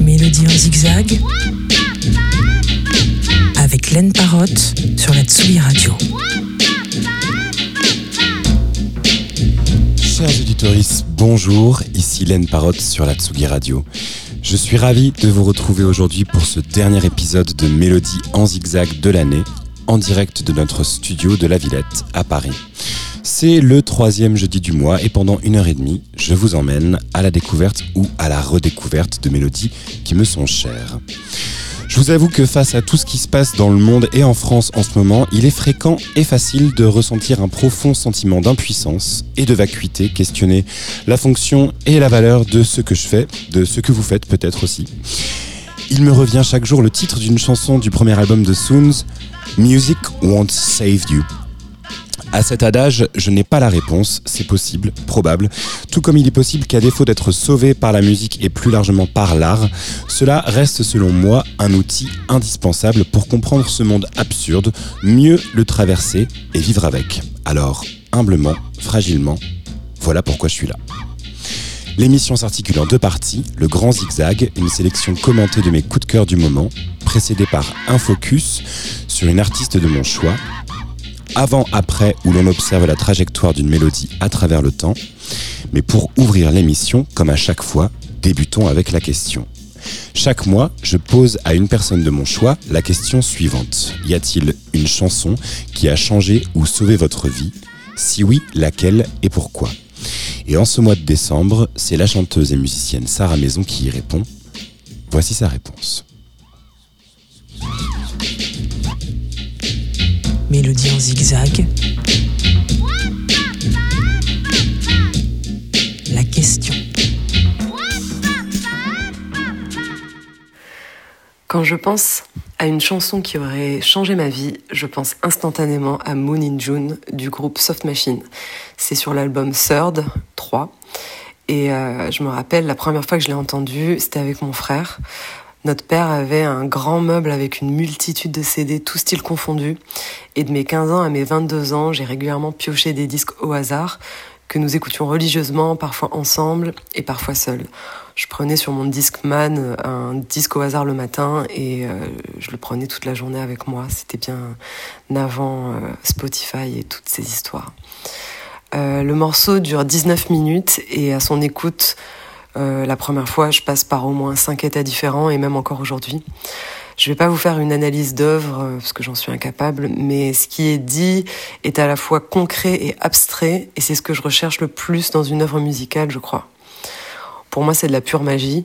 Mélodie en zigzag avec Laine Parotte sur la Tsugi Radio. Chers auditeurs, bonjour, ici Laine Parotte sur la Tsugi Radio. Je suis ravi de vous retrouver aujourd'hui pour ce dernier épisode de Mélodie en zigzag de l'année, en direct de notre studio de la Villette à Paris. C'est le troisième jeudi du mois et pendant une heure et demie, je vous emmène à la découverte ou à la redécouverte de mélodies qui me sont chères. Je vous avoue que face à tout ce qui se passe dans le monde et en France en ce moment, il est fréquent et facile de ressentir un profond sentiment d'impuissance et de vacuité, questionner la fonction et la valeur de ce que je fais, de ce que vous faites peut-être aussi. Il me revient chaque jour le titre d'une chanson du premier album de Soons, Music Won't Save You. À cet adage, je n'ai pas la réponse, c'est possible, probable, tout comme il est possible qu'à défaut d'être sauvé par la musique et plus largement par l'art, cela reste selon moi un outil indispensable pour comprendre ce monde absurde, mieux le traverser et vivre avec. Alors, humblement, fragilement, voilà pourquoi je suis là. L'émission s'articule en deux parties, le grand zigzag, une sélection commentée de mes coups de cœur du moment, précédée par un focus sur une artiste de mon choix, avant-après où l'on observe la trajectoire d'une mélodie à travers le temps. Mais pour ouvrir l'émission, comme à chaque fois, débutons avec la question. Chaque mois, je pose à une personne de mon choix la question suivante. Y a-t-il une chanson qui a changé ou sauvé votre vie? Si oui, laquelle et pourquoi? Et en ce mois de décembre, c'est la chanteuse et musicienne Sarah Maison qui y répond. Voici sa réponse. Mélodie en zigzag. La question. Quand je pense à une chanson qui aurait changé ma vie, je pense instantanément à Moon in June du groupe Soft Machine. C'est sur l'album Third 3. Et euh, je me rappelle, la première fois que je l'ai entendu, c'était avec mon frère. Notre père avait un grand meuble avec une multitude de CD, tout style confondu. Et de mes 15 ans à mes 22 ans, j'ai régulièrement pioché des disques au hasard que nous écoutions religieusement, parfois ensemble et parfois seuls. Je prenais sur mon Discman un disque au hasard le matin et euh, je le prenais toute la journée avec moi. C'était bien avant euh, Spotify et toutes ces histoires. Euh, le morceau dure 19 minutes et à son écoute, euh, la première fois, je passe par au moins cinq états différents et même encore aujourd'hui. Je vais pas vous faire une analyse d'œuvre euh, parce que j'en suis incapable, mais ce qui est dit est à la fois concret et abstrait et c'est ce que je recherche le plus dans une œuvre musicale, je crois. Pour moi, c'est de la pure magie.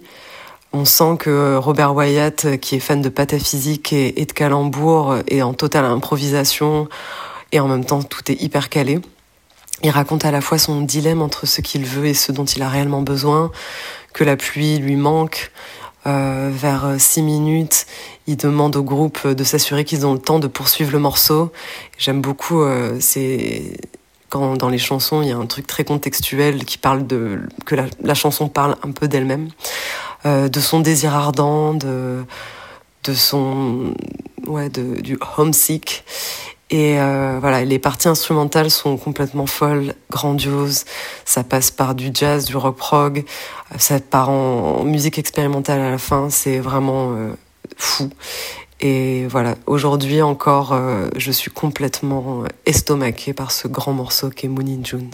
On sent que Robert Wyatt, qui est fan de pataphysique et, et de calembour, est en totale improvisation et en même temps tout est hyper calé. Il raconte à la fois son dilemme entre ce qu'il veut et ce dont il a réellement besoin, que la pluie lui manque. Euh, vers six minutes, il demande au groupe de s'assurer qu'ils ont le temps de poursuivre le morceau. J'aime beaucoup, euh, c'est quand dans les chansons il y a un truc très contextuel qui parle de que la, chanson parle un peu d'elle-même, euh, de son désir ardent, de son ouais du homesick et euh, voilà, les parties instrumentales sont complètement folles, grandioses. Ça passe par du jazz, du rock prog, ça part en, musique expérimentale à la fin. C'est vraiment euh, fou. Et voilà, aujourd'hui encore, euh, je suis complètement estomaquée par ce grand morceau qu'est Moon in June.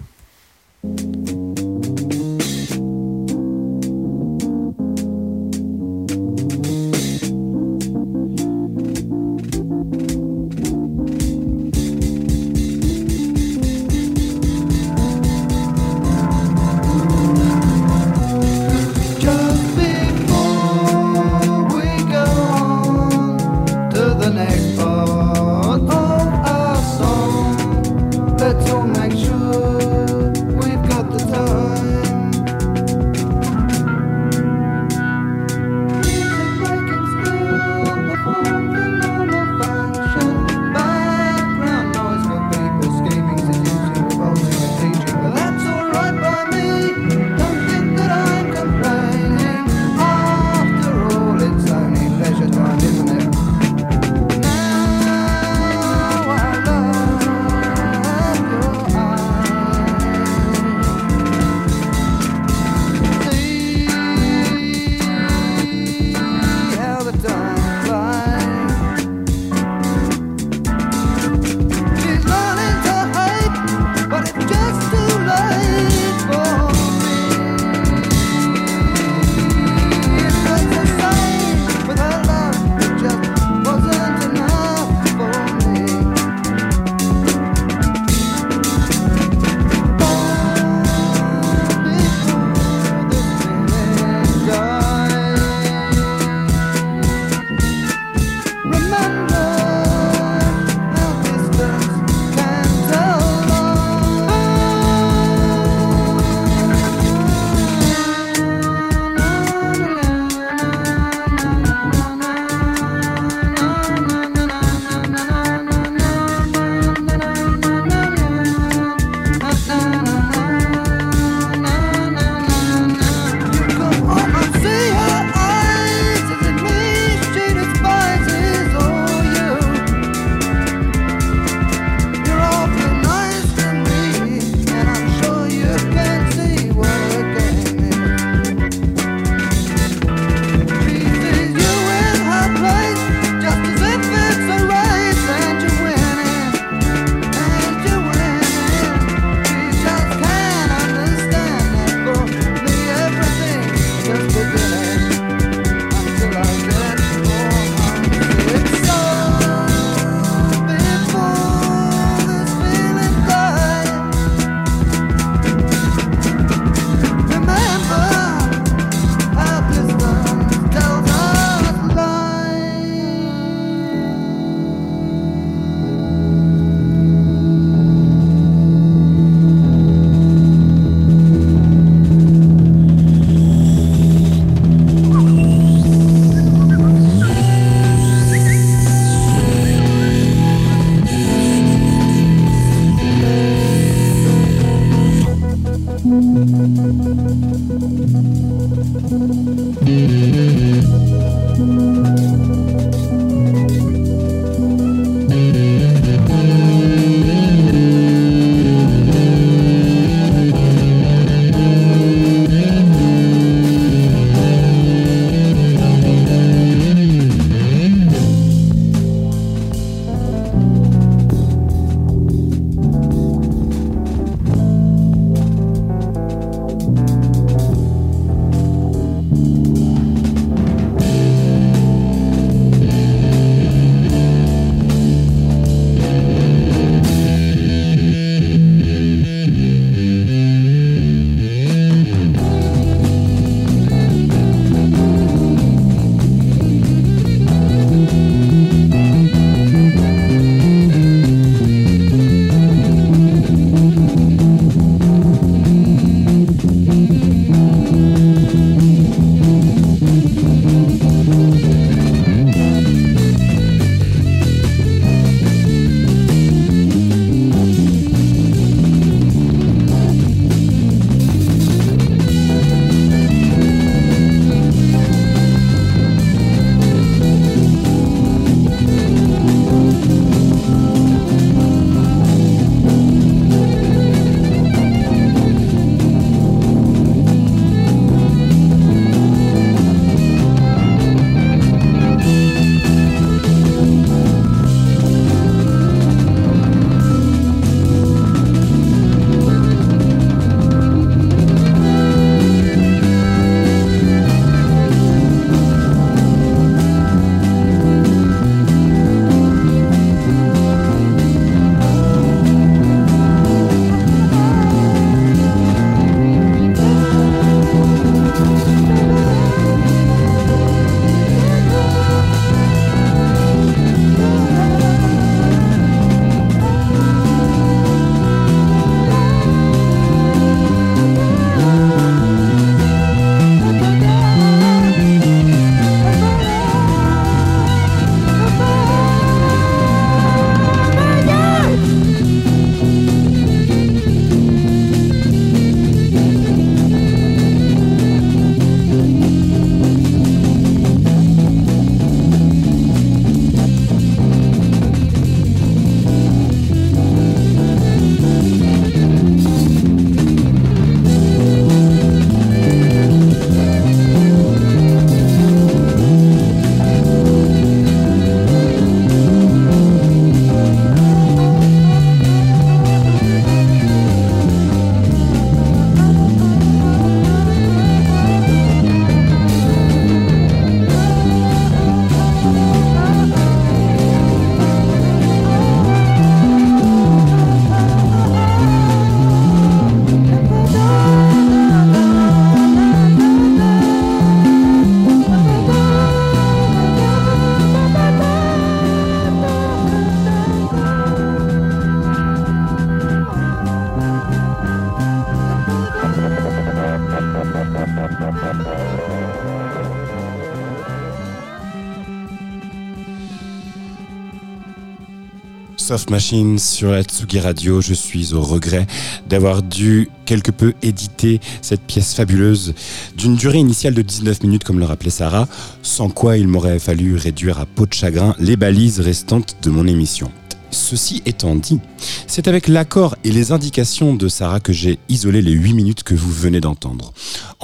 Soft Machine sur la Radio. Je suis au regret d'avoir dû quelque peu éditer cette pièce fabuleuse d'une durée initiale de 19 minutes comme le rappelait Sarah, sans quoi il m'aurait fallu réduire à peau de chagrin les balises restantes de mon émission. Ceci étant dit, c'est avec l'accord et les indications de Sarah que j'ai isolé les 8 minutes que vous venez d'entendre,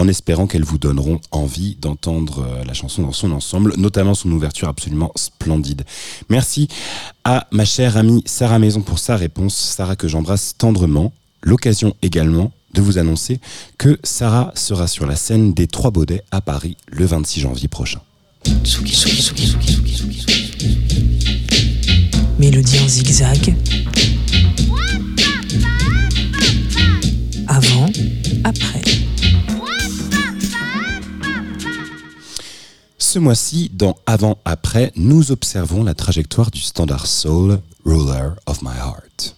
en espérant qu'elles vous donneront envie d'entendre euh, la chanson dans son ensemble, notamment son ouverture absolument splendide. Merci à ma chère amie Sarah Maison pour sa réponse, Sarah que j'embrasse tendrement. L'occasion également de vous annoncer que Sarah sera sur la scène des Trois Baudets à Paris le 26 janvier prochain. Mélodie en zigzag. Avant, après. Ce mois-ci, dans Avant-Après, nous observons la trajectoire du standard soul Ruler of My Heart.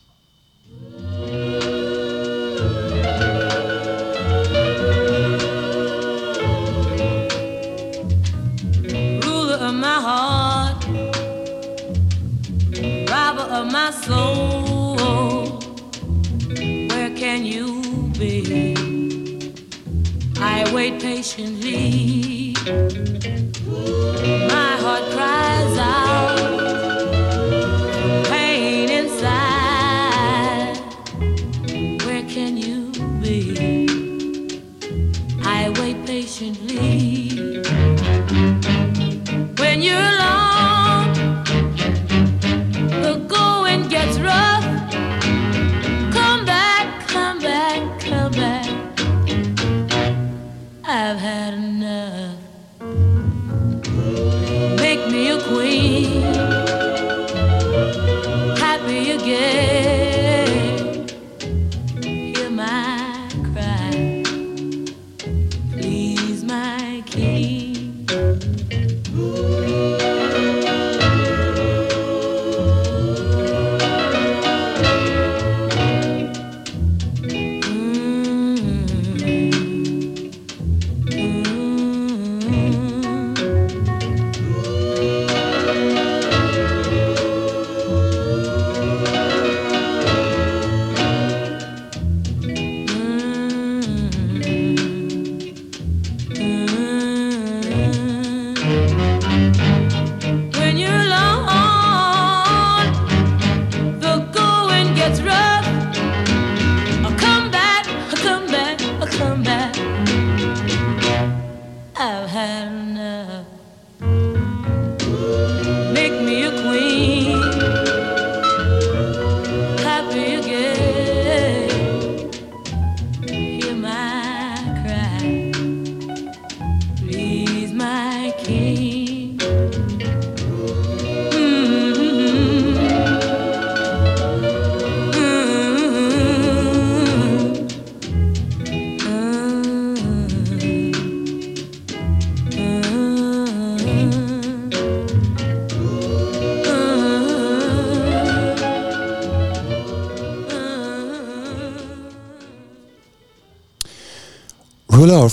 ruler of my heart, robber of my soul. Where can you be? I wait patiently. My heart cries out,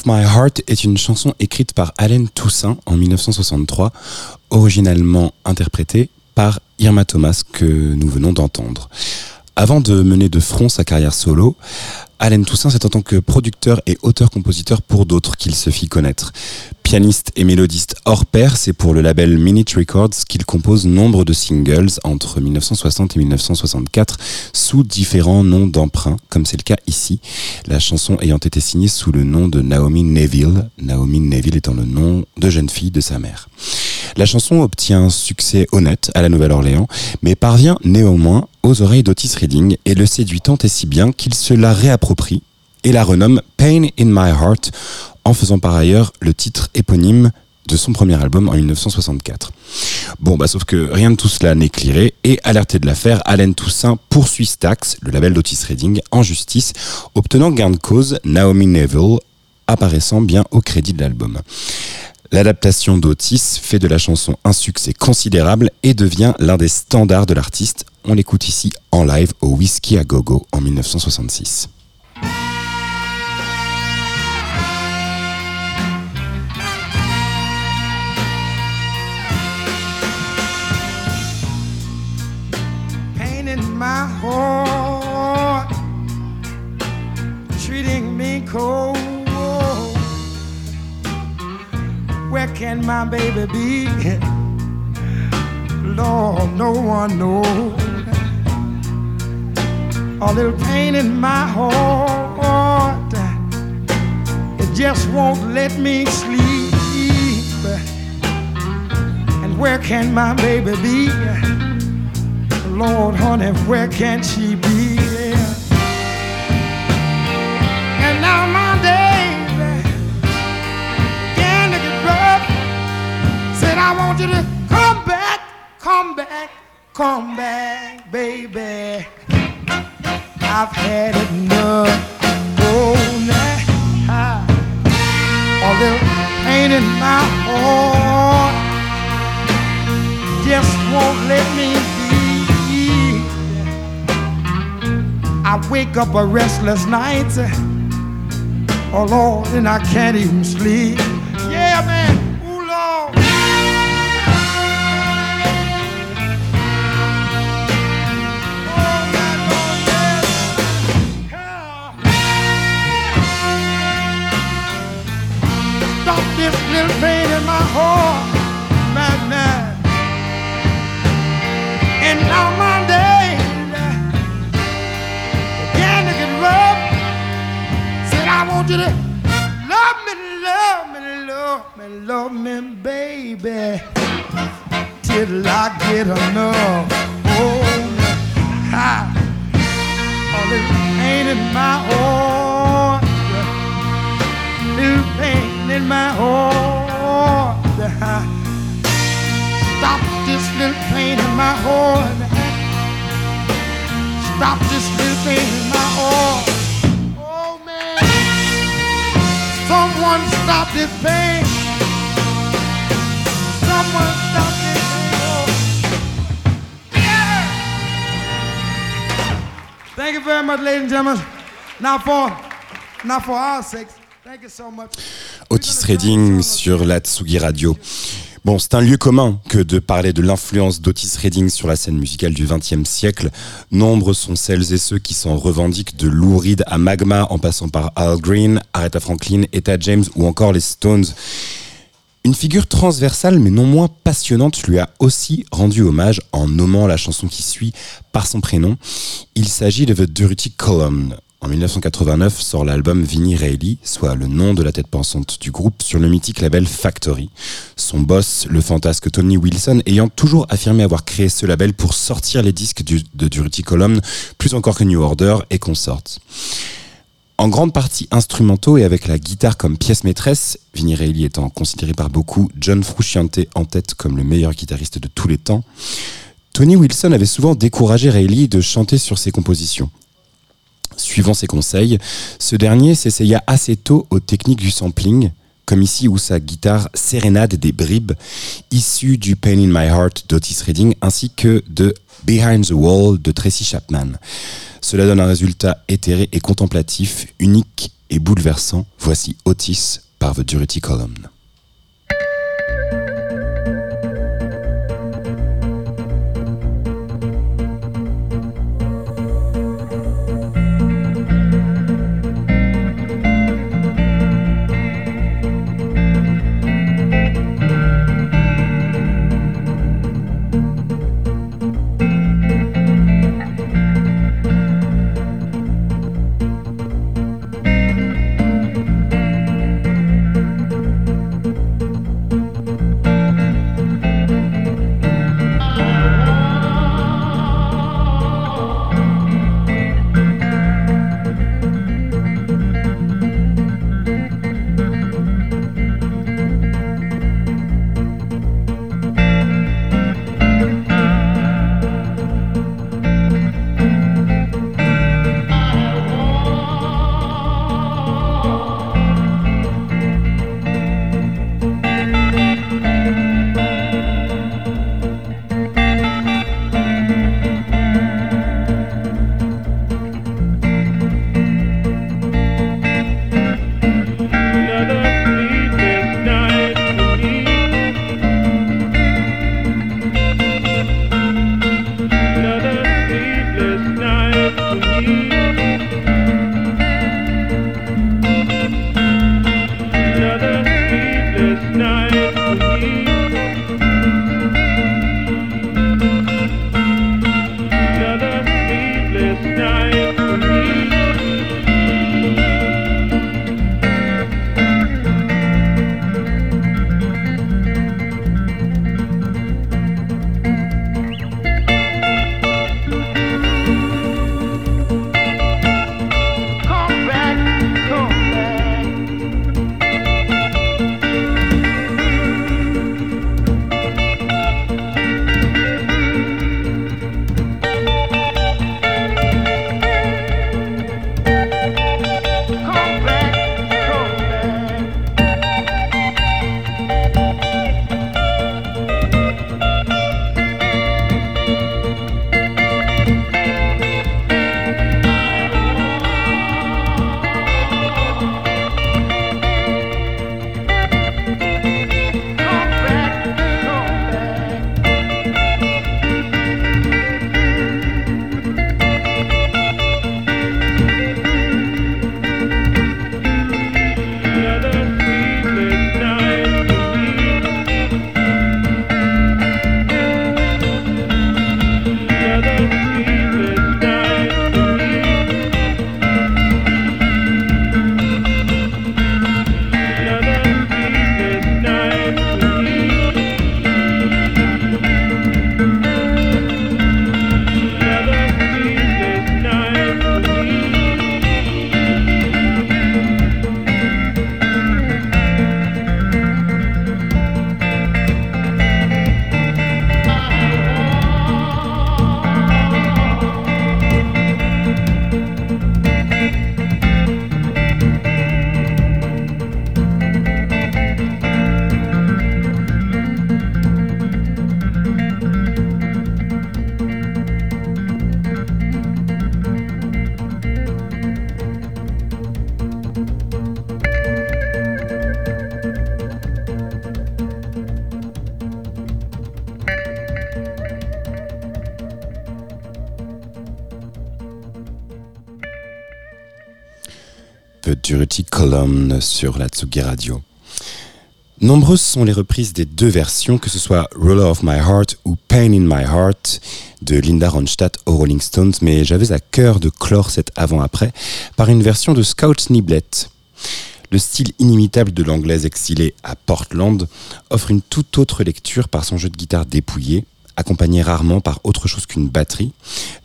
My Heart est une chanson écrite par Allen Toussaint en 1963, originalement interprétée par Irma Thomas que nous venons d'entendre. Avant de mener de front sa carrière solo, Allen Toussaint, c'est en tant que producteur et auteur-compositeur pour d'autres qu'il se fit connaître. Pianiste et mélodiste hors pair, c'est pour le label Minute Records qu'il compose nombre de singles entre 1960 et 1964 sous différents noms d'emprunt, comme c'est le cas ici, la chanson ayant été signée sous le nom de Naomi Neville, Naomi Neville étant le nom de jeune fille de sa mère. La chanson obtient un succès honnête à la Nouvelle-Orléans, mais parvient néanmoins aux oreilles d'Otis Redding et le séduit tant et si bien qu'il se la réapproprie et la renomme Pain in My Heart, en faisant par ailleurs le titre éponyme de son premier album en 1964. Bon, bah sauf que rien de tout cela n'est et alerté de l'affaire, Allen Toussaint poursuit Stax, le label d'Otis Redding, en justice, obtenant gain de cause Naomi Neville, apparaissant bien au crédit de l'album. L'adaptation d'Otis fait de la chanson un succès considérable et devient l'un des standards de l'artiste. On l'écoute ici en live au Whiskey à Gogo en 1966. Cold. Where can my baby be? Lord, no one knows. A little pain in my heart. It just won't let me sleep. And where can my baby be? Lord, honey, where can she be? Come back, come back, come back, baby. I've had enough. Oh, now, a little pain in my heart just won't let me be. I wake up a restless night. Oh Lord, and I can't even sleep. Said I want you to love me, love me, love me, love me, baby, till I get enough. Oh, ha, all this pain in my heart, little pain in my heart. Stop this little pain in my heart. Stop this little pain in my heart. Someone stop this pain. Someone stop this pain. Thank you very much, ladies and gentlemen. Now for, now for our sakes, thank you so much. Otis Redding sur la Tsugi Radio. Bon, c'est un lieu commun que de parler de l'influence d'Otis Redding sur la scène musicale du XXe siècle. Nombreux sont celles et ceux qui s'en revendiquent de Lou Reed à Magma en passant par Al Green, Aretha Franklin, Etta James ou encore les Stones. Une figure transversale mais non moins passionnante lui a aussi rendu hommage en nommant la chanson qui suit par son prénom. Il s'agit de The Dirty Column. En 1989 sort l'album Vinnie Reilly, soit le nom de la tête pensante du groupe, sur le mythique label Factory. Son boss, le fantasque Tony Wilson, ayant toujours affirmé avoir créé ce label pour sortir les disques de Dirty Column, plus encore que New Order et Consort. En grande partie instrumentaux et avec la guitare comme pièce maîtresse, Vinnie Reilly étant considéré par beaucoup, John Frusciante en tête comme le meilleur guitariste de tous les temps, Tony Wilson avait souvent découragé Reilly de chanter sur ses compositions. Suivant ses conseils, ce dernier s'essaya assez tôt aux techniques du sampling, comme ici où sa guitare sérénade des bribes issues du Pain in My Heart d'Otis Redding ainsi que de Behind the Wall de Tracy Chapman. Cela donne un résultat éthéré et contemplatif, unique et bouleversant. Voici Otis par The Dirty Column. Sur la Tsugi Radio. Nombreuses sont les reprises des deux versions, que ce soit Roller of My Heart ou Pain in My Heart de Linda Ronstadt aux Rolling Stones, mais j'avais à cœur de clore cet avant-après par une version de Scout Niblet. Le style inimitable de l'anglaise exilée à Portland offre une toute autre lecture par son jeu de guitare dépouillé, accompagné rarement par autre chose qu'une batterie,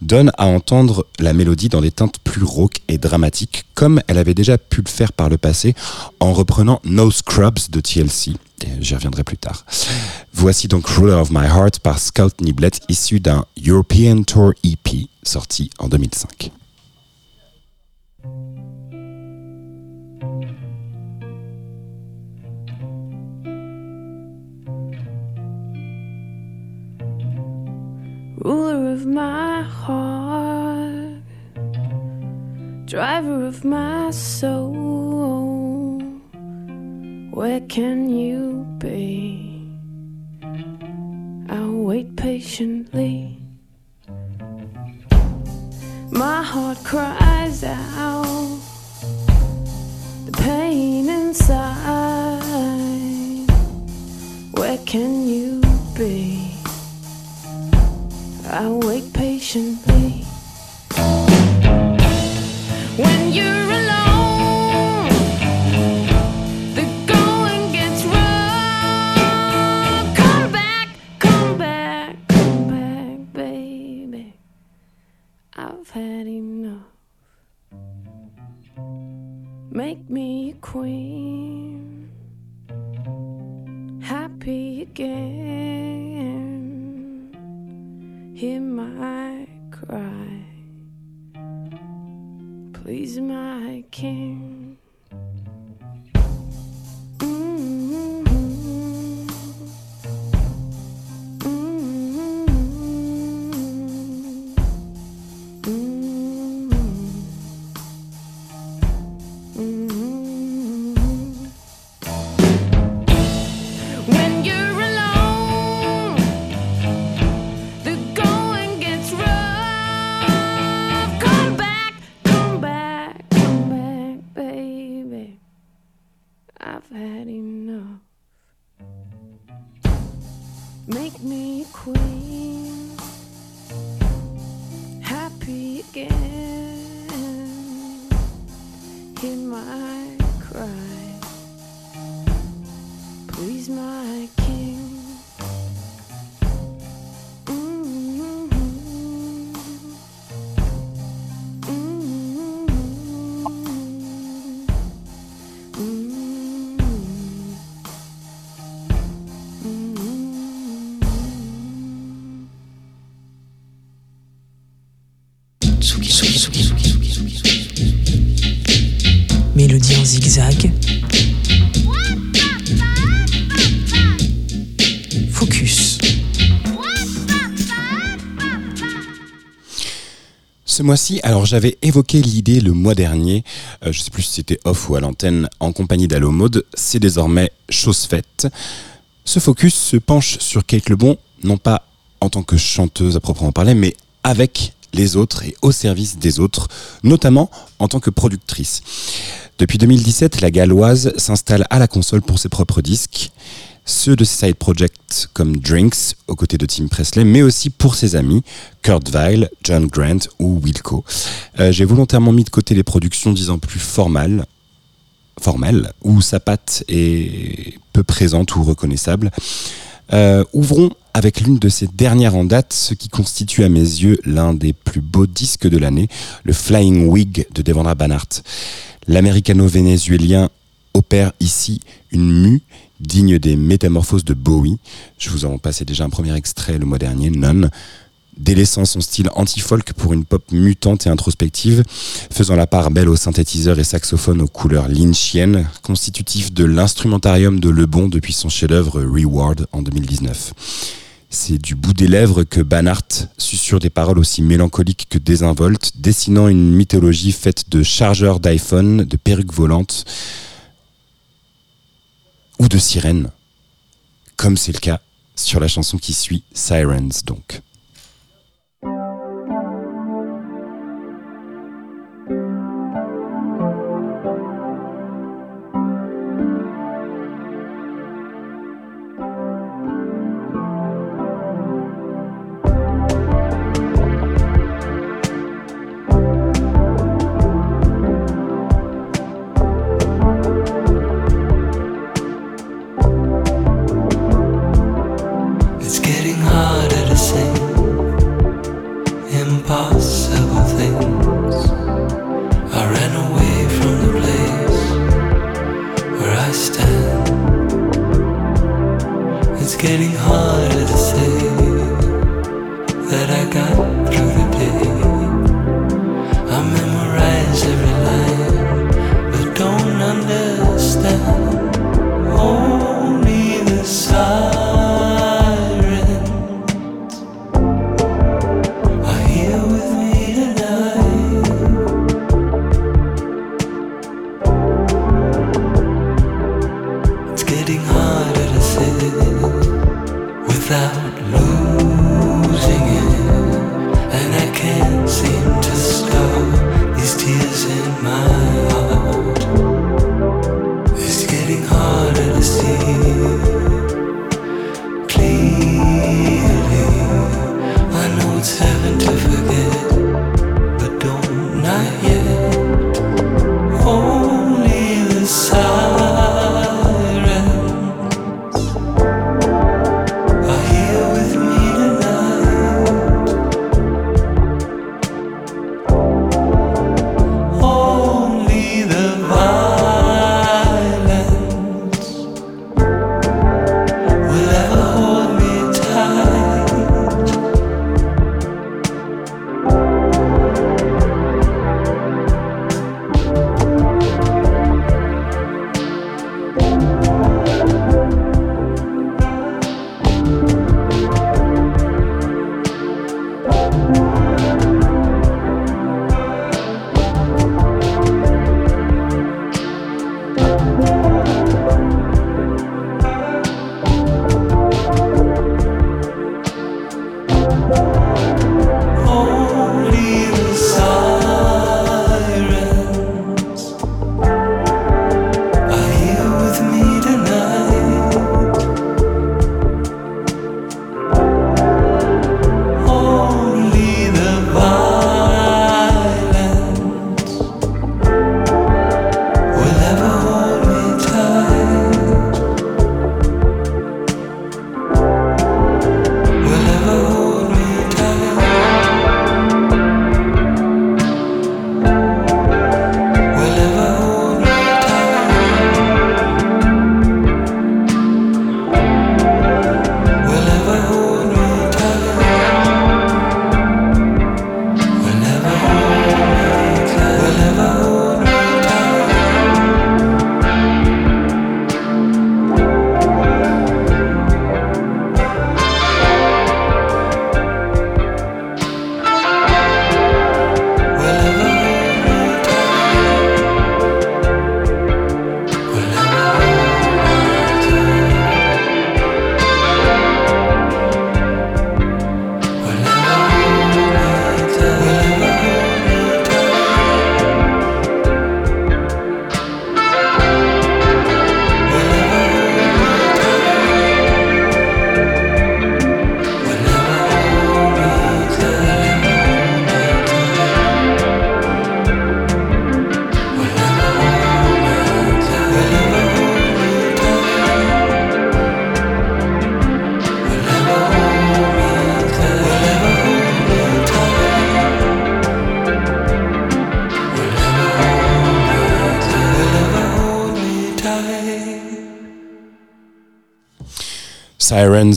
donne à entendre la mélodie dans des teintes plus rauques et dramatiques, comme elle avait déjà pu le faire par le passé en reprenant No Scrubs de TLC. J'y reviendrai plus tard. Voici donc Ruler of My Heart par Scout Niblet, issu d'un European Tour EP sorti en 2005. Ruler of my heart, driver of my soul. Where can you be? I'll wait patiently. My heart cries out the pain inside. Where can you be? I'll wait patiently. When you're alone, the going gets rough. Come back, come back, come back, baby. I've had enough. Make me a queen, happy again hear my cry. Please, my king. Mois-ci, alors j'avais évoqué l'idée le mois dernier, euh, je sais plus si c'était off ou à l'antenne, en compagnie d'Allo Mode, c'est désormais chose faite. Ce focus se penche sur Kate Lebon, non pas en tant que chanteuse à proprement parler, mais avec les autres et au service des autres, notamment en tant que productrice. Depuis 2017, la galloise s'installe à la console pour ses propres disques, ceux de ses side projects comme Drinks, aux côtés de Tim Presley, mais aussi pour ses amis, Kurt Weill, John Grant ou Wilco. Euh, J'ai volontairement mis de côté les productions disant plus formales, formelles, où sa patte est peu présente ou reconnaissable. Euh, ouvrons avec l'une de ses dernières en date, ce qui constitue à mes yeux l'un des plus beaux disques de l'année, le Flying Wig de Devendra Banhart. L'américano-vénézuélien opère ici une mue digne des métamorphoses de Bowie. Je vous en passais déjà un premier extrait le mois dernier, None. Délaissant son style anti-folk pour une pop mutante et introspective, faisant la part belle aux synthétiseurs et saxophones aux couleurs lynchiennes, constitutif de l'instrumentarium de Lebon depuis son chef-d'œuvre Reward en 2019. C'est du bout des lèvres que Banhart susurre des paroles aussi mélancoliques que désinvoltes, dessinant une mythologie faite de chargeurs d'iPhone, de perruques volantes ou de sirènes, comme c'est le cas sur la chanson qui suit, Sirens donc.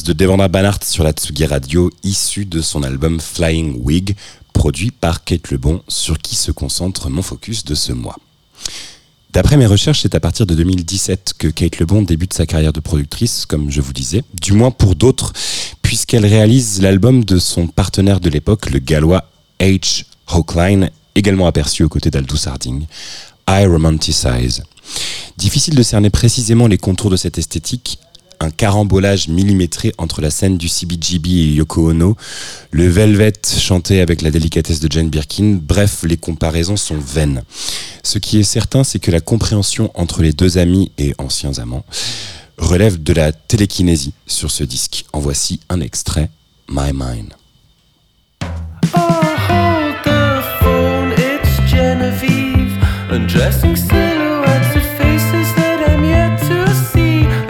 De Devendra Banhart sur la Tsugi Radio, issu de son album Flying Wig, produit par Kate Lebon, sur qui se concentre mon focus de ce mois. D'après mes recherches, c'est à partir de 2017 que Kate Lebon débute sa carrière de productrice, comme je vous disais, du moins pour d'autres, puisqu'elle réalise l'album de son partenaire de l'époque, le gallois H. Hochline, également aperçu aux côtés d'Aldous Harding, I Romanticize. Difficile de cerner précisément les contours de cette esthétique, un carambolage millimétré entre la scène du CBGB et Yoko Ono, le Velvet chanté avec la délicatesse de Jane Birkin, bref, les comparaisons sont vaines. Ce qui est certain, c'est que la compréhension entre les deux amis et anciens amants relève de la télékinésie sur ce disque. En voici un extrait, My Mind.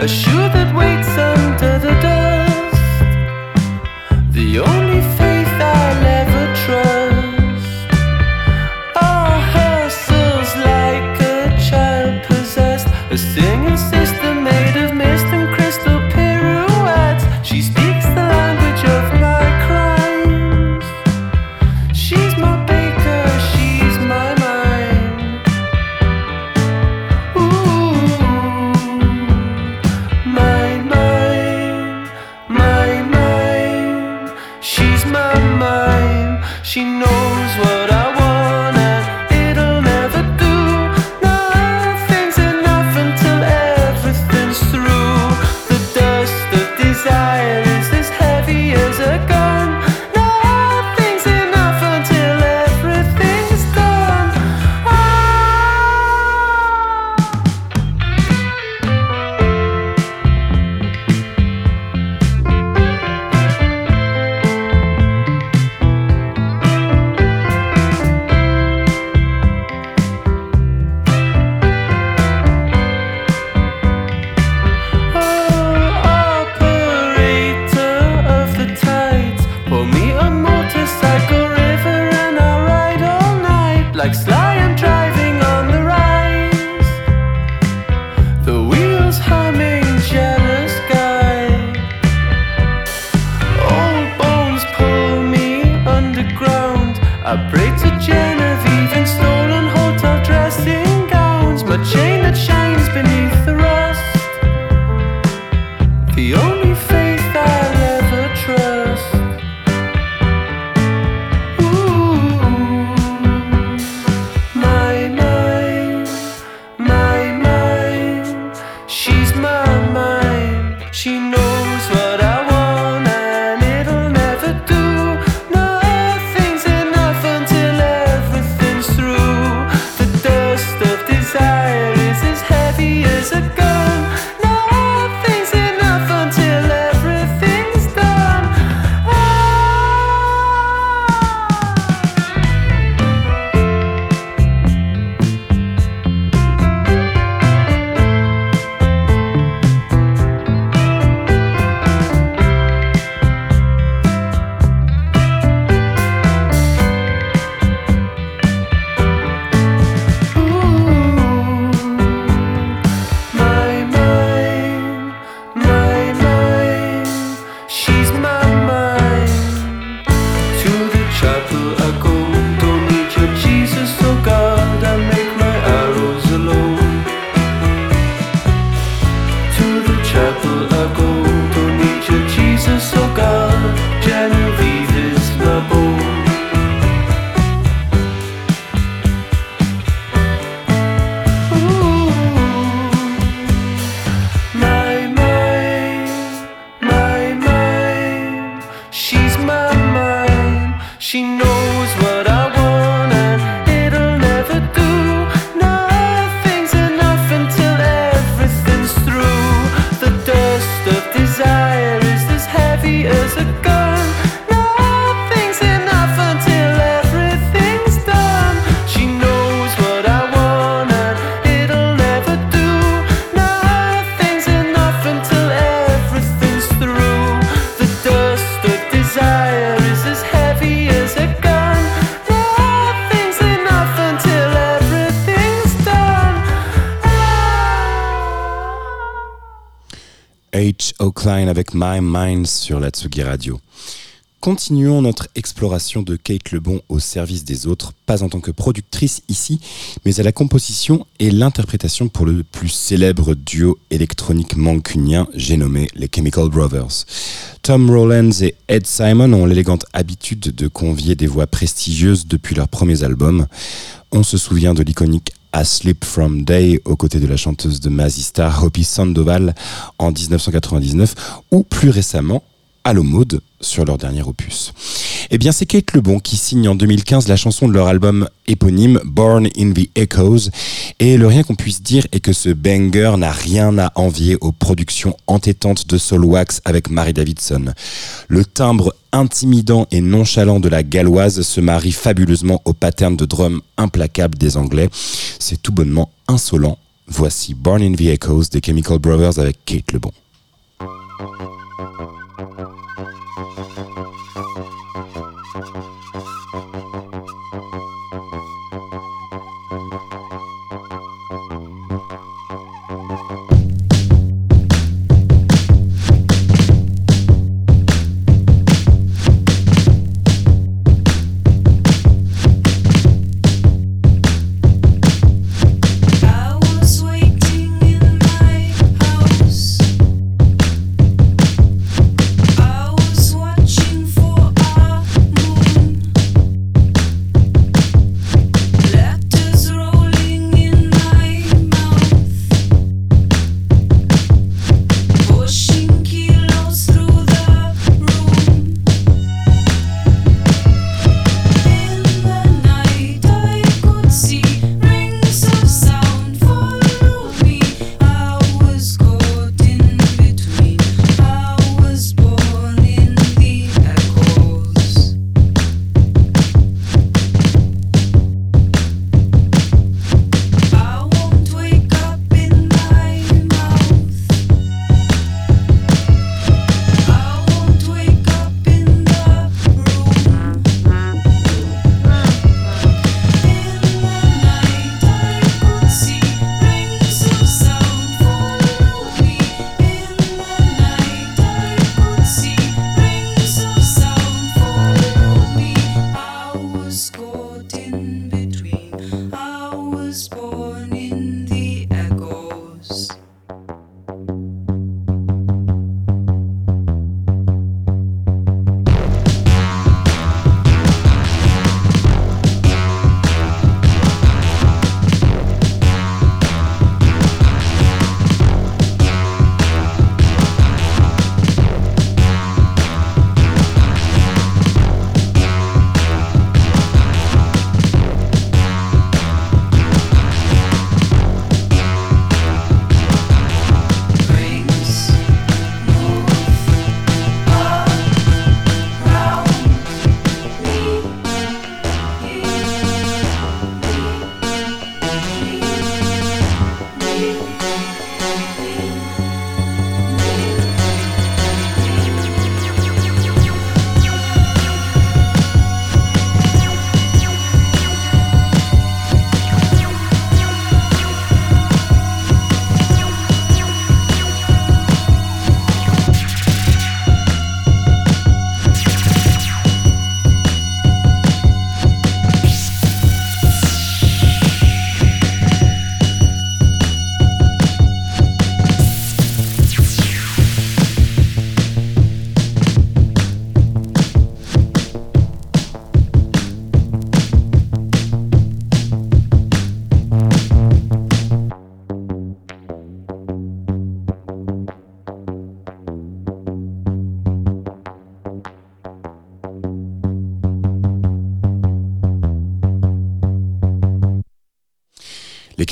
A shoe that waits Avec My Mind sur la Tsugi Radio. Continuons notre exploration de Kate Lebon au service des autres, pas en tant que productrice ici, mais à la composition et l'interprétation pour le plus célèbre duo électronique mancunien, j'ai nommé les Chemical Brothers. Tom Rowlands et Ed Simon ont l'élégante habitude de convier des voix prestigieuses depuis leurs premiers albums. On se souvient de l'iconique A Sleep From Day aux côtés de la chanteuse de Mazista Hopi Sandoval en 1999 ou plus récemment Allo Mode sur leur dernier opus. Eh bien, c'est Kate Lebon qui signe en 2015 la chanson de leur album éponyme Born in the Echoes. Et le rien qu'on puisse dire est que ce banger n'a rien à envier aux productions entêtantes de Soul Wax avec Mary Davidson. Le timbre intimidant et nonchalant de la galloise se marie fabuleusement au pattern de drum implacable des Anglais. C'est tout bonnement insolent. Voici Born in the Echoes des Chemical Brothers avec Kate Lebon. Thank you.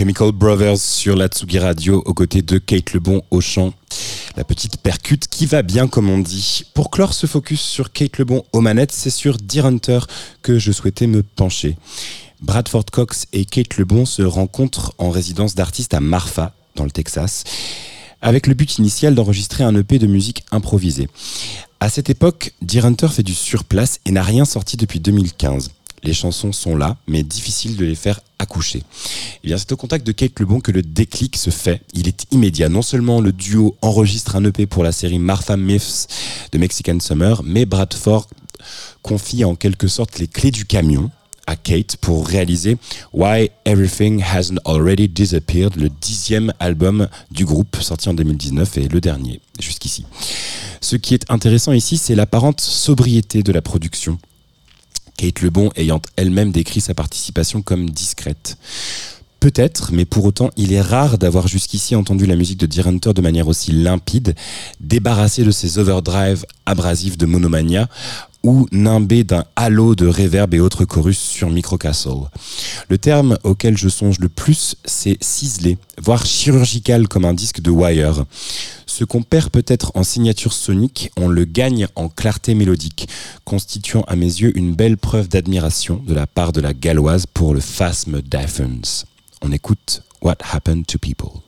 Chemical Brothers sur la Tsugi Radio aux côtés de Kate Lebon au chant. La petite percute qui va bien comme on dit. Pour clore ce focus sur Kate Lebon aux manettes, c'est sur Deer Hunter que je souhaitais me pencher. Bradford Cox et Kate Lebon se rencontrent en résidence d'artiste à Marfa, dans le Texas, avec le but initial d'enregistrer un EP de musique improvisée. À cette époque, Deer Hunter fait du surplace et n'a rien sorti depuis 2015. Les chansons sont là, mais difficile de les faire accoucher. Eh bien, c'est au contact de Kate Lebon que le déclic se fait. Il est immédiat. Non seulement le duo enregistre un EP pour la série Martha Myths de Mexican Summer, mais Bradford confie en quelque sorte les clés du camion à Kate pour réaliser Why Everything Hasn't Already Disappeared, le dixième album du groupe sorti en 2019 et le dernier jusqu'ici. Ce qui est intéressant ici, c'est l'apparente sobriété de la production. Kate Lebon ayant elle-même décrit sa participation comme discrète. Peut-être, mais pour autant, il est rare d'avoir jusqu'ici entendu la musique de Deer Hunter de manière aussi limpide, débarrassée de ses overdrives abrasifs de Monomania ou nimbée d'un halo de reverb et autres chorus sur Microcastle. Le terme auquel je songe le plus, c'est ciselé, voire chirurgical comme un disque de Wire. Ce qu'on perd peut-être en signature sonique, on le gagne en clarté mélodique, constituant à mes yeux une belle preuve d'admiration de la part de la galloise pour le phasme d'Athens. On écoute What Happened to people?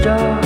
Dark.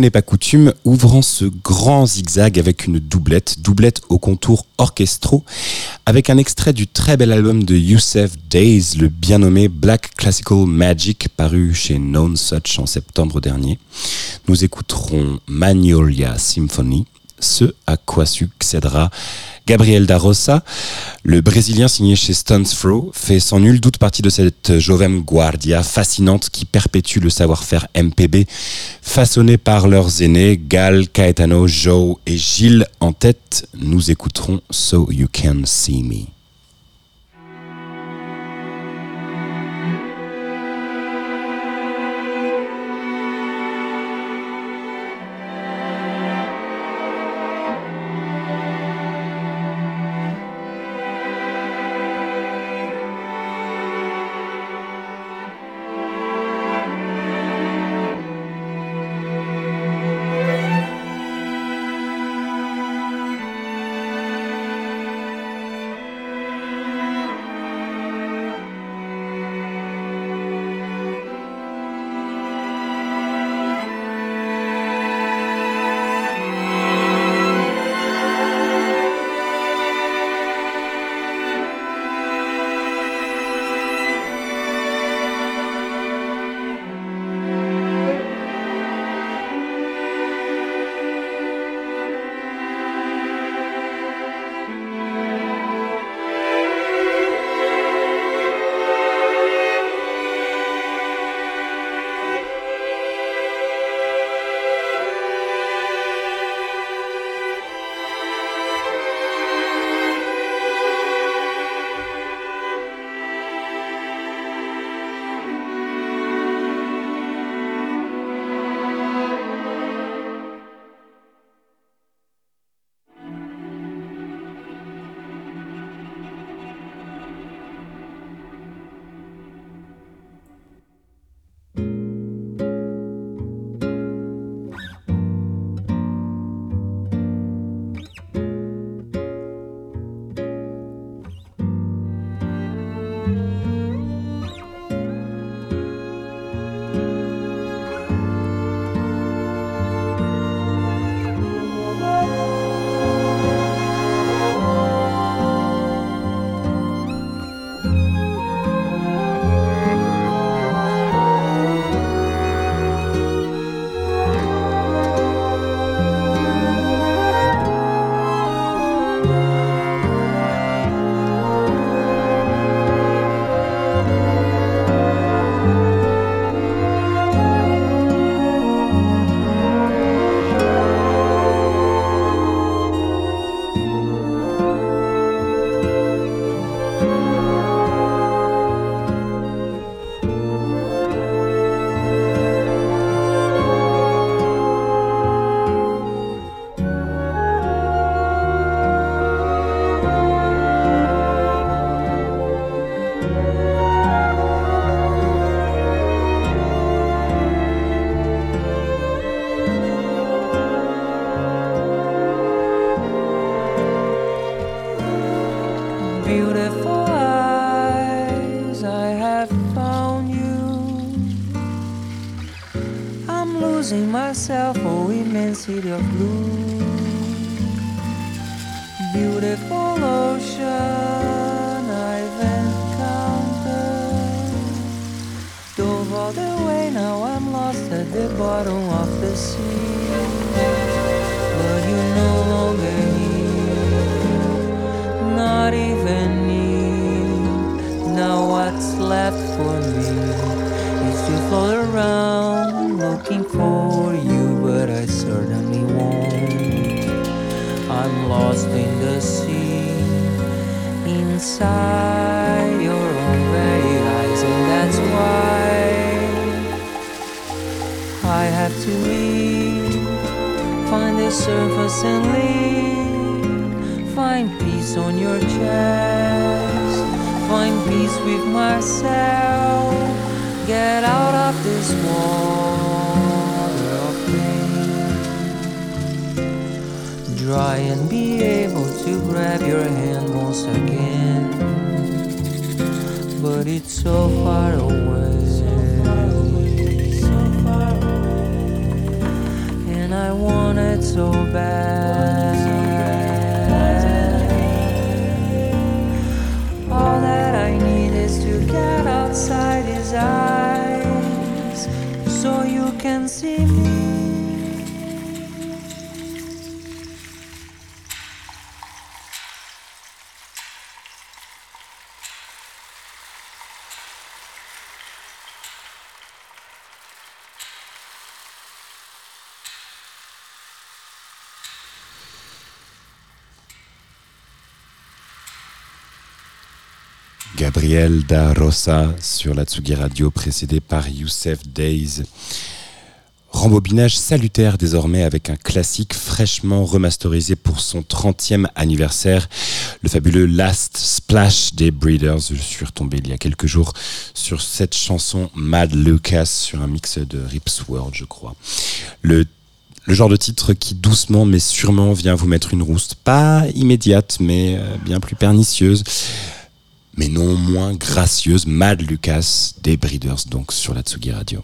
N'est pas coutume, ouvrant ce grand zigzag avec une doublette, doublette au contour orchestraux, avec un extrait du très bel album de Youssef Days, le bien nommé Black Classical Magic, paru chez Known Such en septembre dernier. Nous écouterons Magnolia Symphony, ce à quoi succédera Gabriel da Rosa, le Brésilien signé chez Stones Throw, fait sans nul doute partie de cette Jovem Guardia fascinante qui perpétue le savoir-faire MPB façonné par leurs aînés Gal, Caetano, Joe et Gilles en tête. Nous écouterons So You Can See Me. Gabriel da Rosa sur la Tsugi Radio, précédé par Youssef Days. Rembobinage salutaire désormais avec un classique fraîchement remasterisé pour son 30e anniversaire, le fabuleux Last Splash des Breeders. Je suis retombé il y a quelques jours sur cette chanson Mad Lucas sur un mix de Rips World, je crois. Le le genre de titre qui doucement mais sûrement vient vous mettre une rouste, pas immédiate mais euh, bien plus pernicieuse, mais non moins gracieuse, Mad Lucas des Breeders donc sur la Tsugi Radio.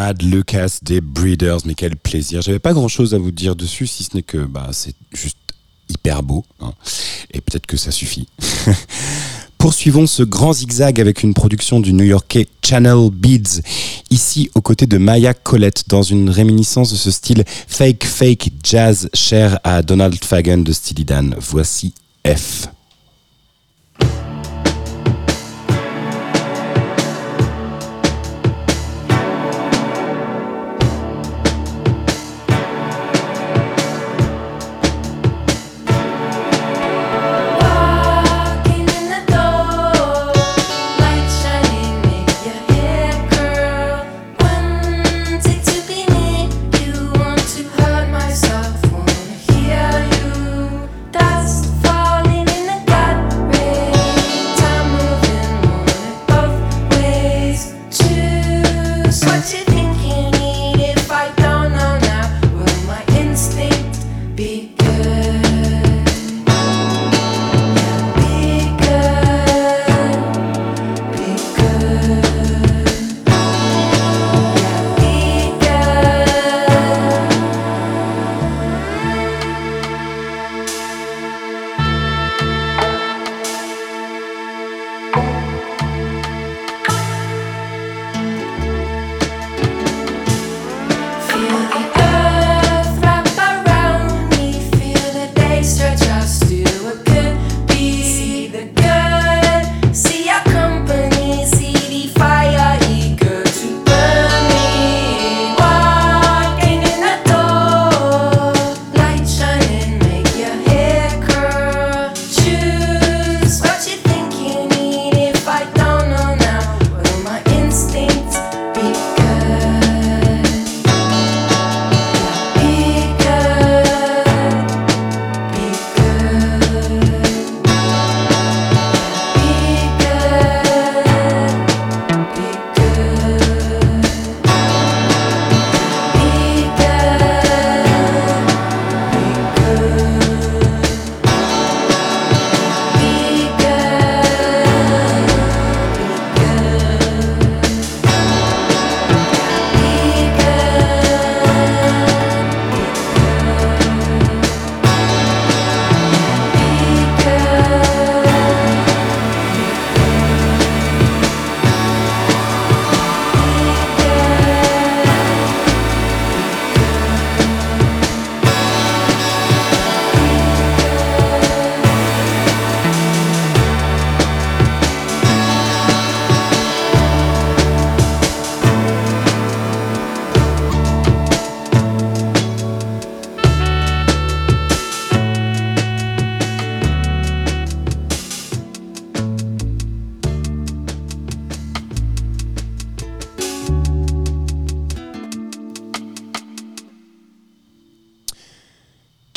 Mad Lucas des Breeders, mais quel plaisir. J'avais pas grand chose à vous dire dessus, si ce n'est que bah, c'est juste hyper beau. hein. Et peut-être que ça suffit. Poursuivons ce grand zigzag avec une production du new-yorkais Channel Beats, ici aux côtés de Maya Collette, dans une réminiscence de ce style fake fake jazz cher à Donald Fagan de Steely Dan. Voici F.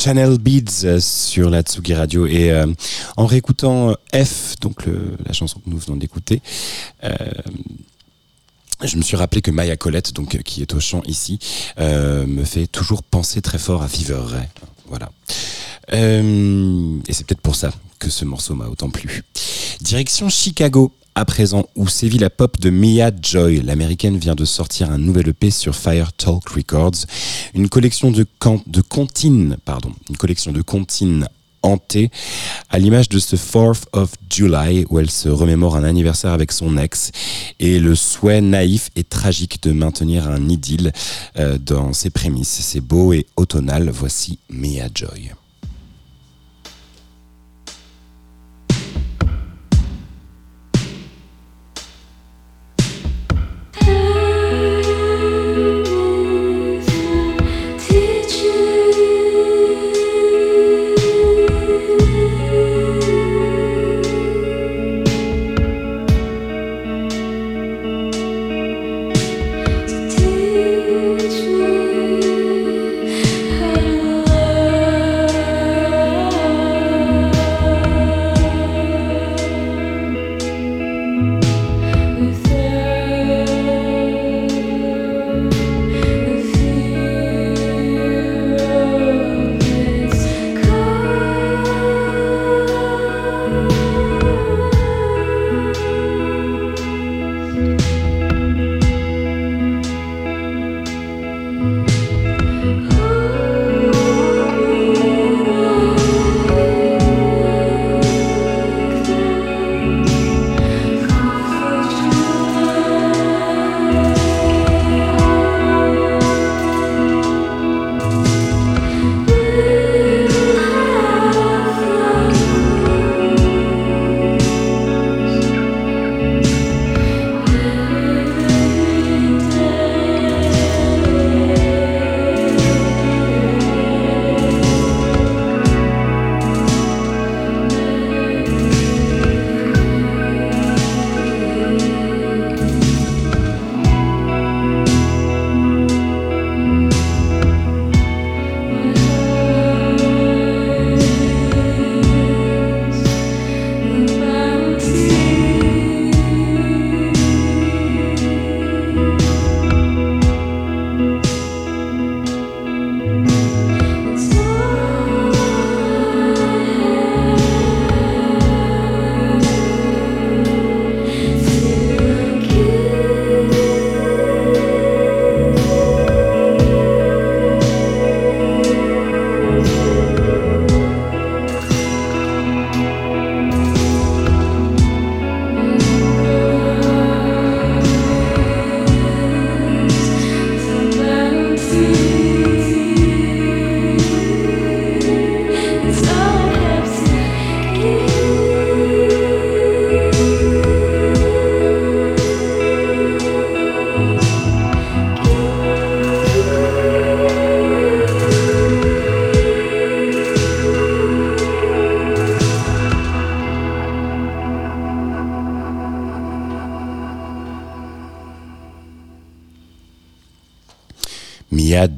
Channel Beats euh, sur la Tsugi Radio et euh, en réécoutant euh, F, donc la chanson que nous venons d'écouter, je me suis rappelé que Maya Colette, donc qui est au chant ici, me fait toujours penser très fort à Fever Ray. Voilà. Et c'est peut-être pour ça que ce morceau m'a autant plu. Direction Chicago. À présent, où sévit la pop de Mia Joy, l'américaine vient de sortir un nouvel EP sur Fire Talk Records, une collection de, can- de pardon, une collection de comptines hantées, à l'image de ce 4th of July où elle se remémore un anniversaire avec son ex et le souhait naïf et tragique de maintenir un idylle euh, dans ses prémices. C'est beau et automnal. Voici Mia Joy.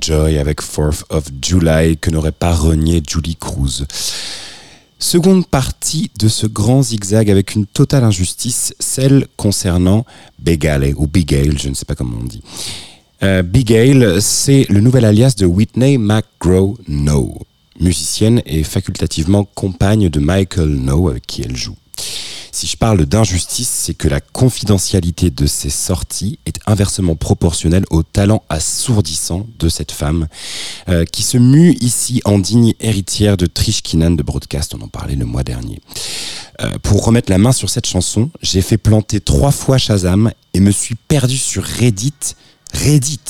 Joy avec 4th of July que n'aurait pas renié Julie Cruz. Seconde partie de ce grand zigzag avec une totale injustice, celle concernant Begale ou Bigale, je ne sais pas comment on dit. Euh, Bigale, c'est le nouvel alias de Whitney McGraw No, musicienne et facultativement compagne de Michael No avec qui elle joue. Si je parle d'injustice, c'est que la confidentialité de ses sorties est inversement proportionnelle au talent assourdissant de cette femme, euh, qui se mue ici en digne héritière de Trish Kinnan de Broadcast, on en parlait le mois dernier. Euh, pour remettre la main sur cette chanson, j'ai fait planter trois fois Shazam et me suis perdu sur Reddit Reddit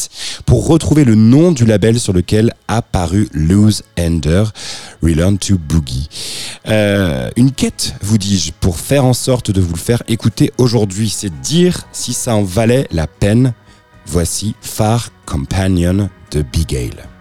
pour retrouver le nom du label sur lequel a paru Loose Ender, Relearn to Boogie. Euh, une quête, vous dis-je, pour faire en sorte de vous le faire écouter aujourd'hui, c'est dire si ça en valait la peine. Voici Far Companion de Big Ale.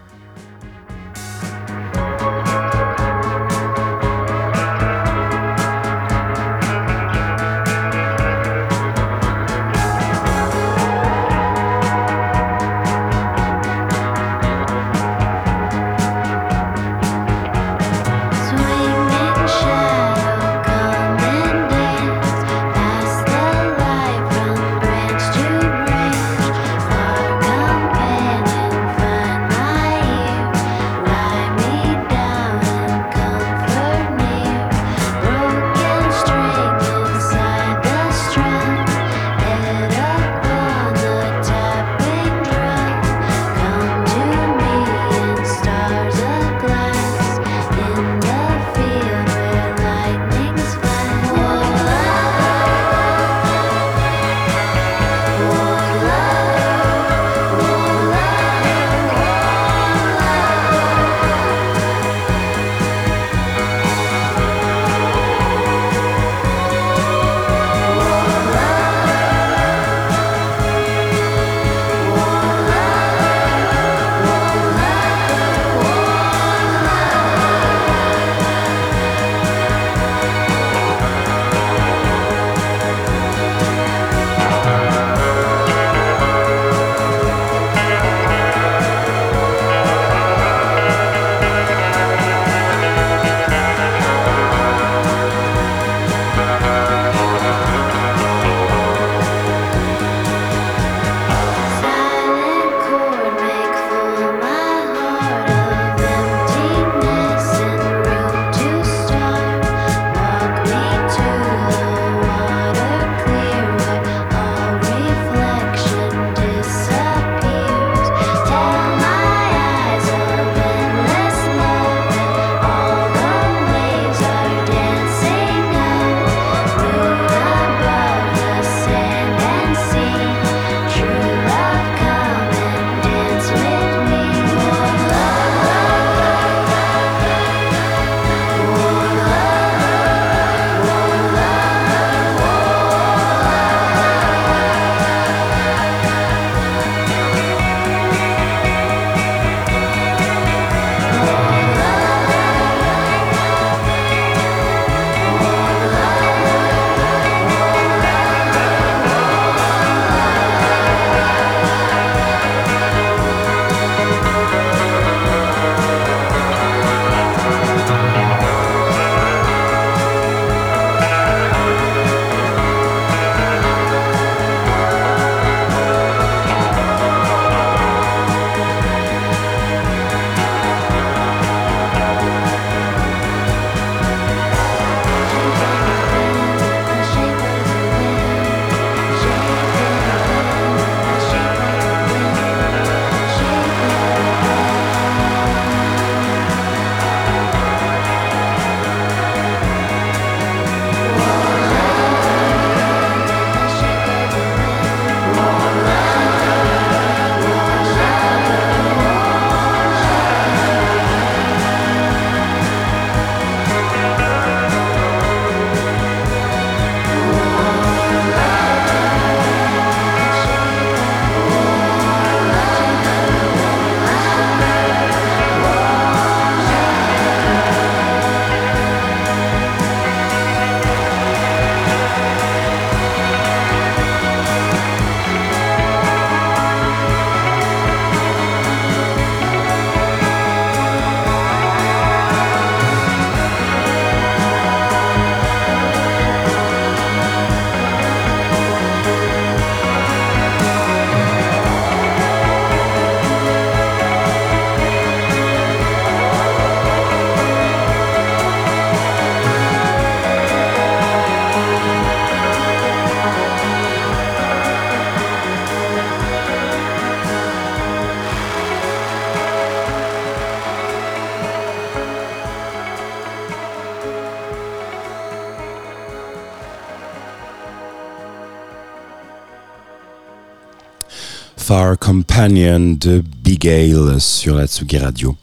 Companion de Big Ale sur la Tsugi Radio.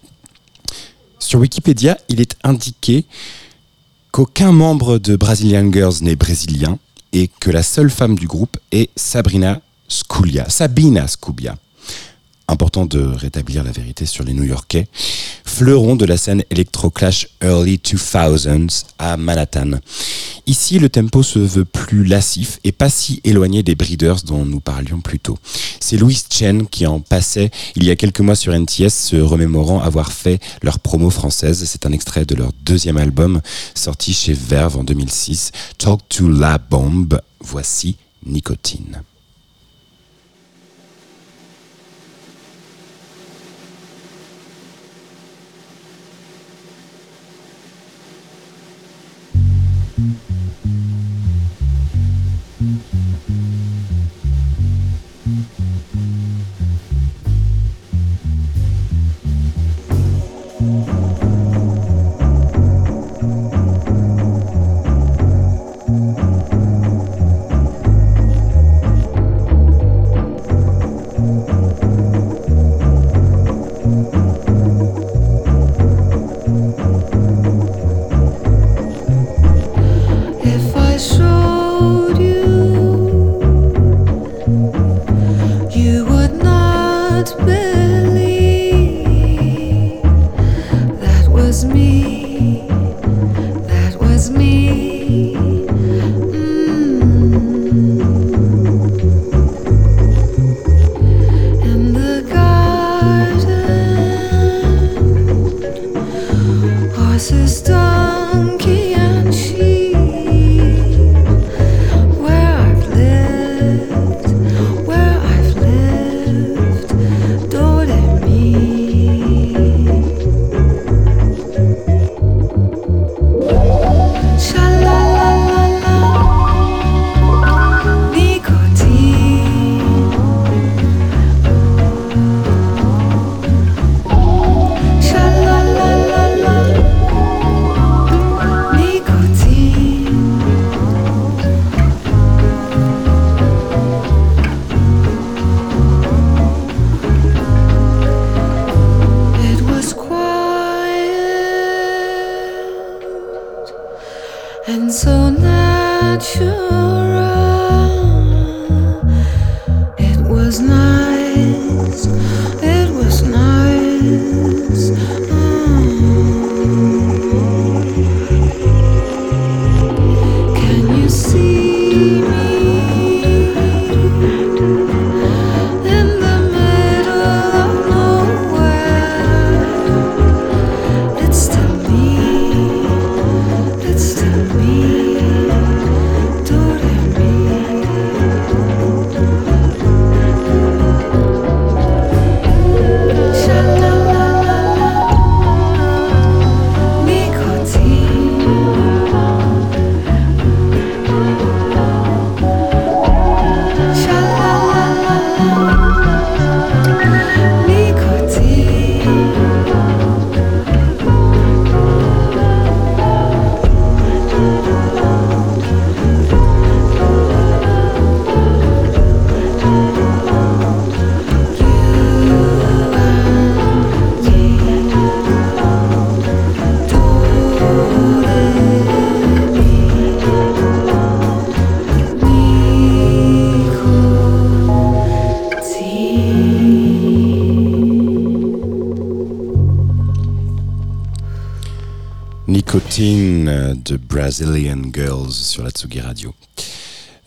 Sur Wikipédia, il est indiqué qu'aucun membre de Brazilian Girls n'est brésilien et que la seule femme du groupe est Sabrina Sculia, Sabina Sculia. Important de rétablir la vérité sur les New-Yorkais, fleuron de la scène electroclash early 2000s à Manhattan. Ici, le tempo se veut plus lassif et pas si éloigné des Breeders dont nous parlions plus tôt. C'est Louis Chen qui en passait il y a quelques mois sur NTS, se remémorant avoir fait leur promo française. C'est un extrait de leur deuxième album sorti chez Verve en 2006, Talk to La Bombe. Voici Nicotine.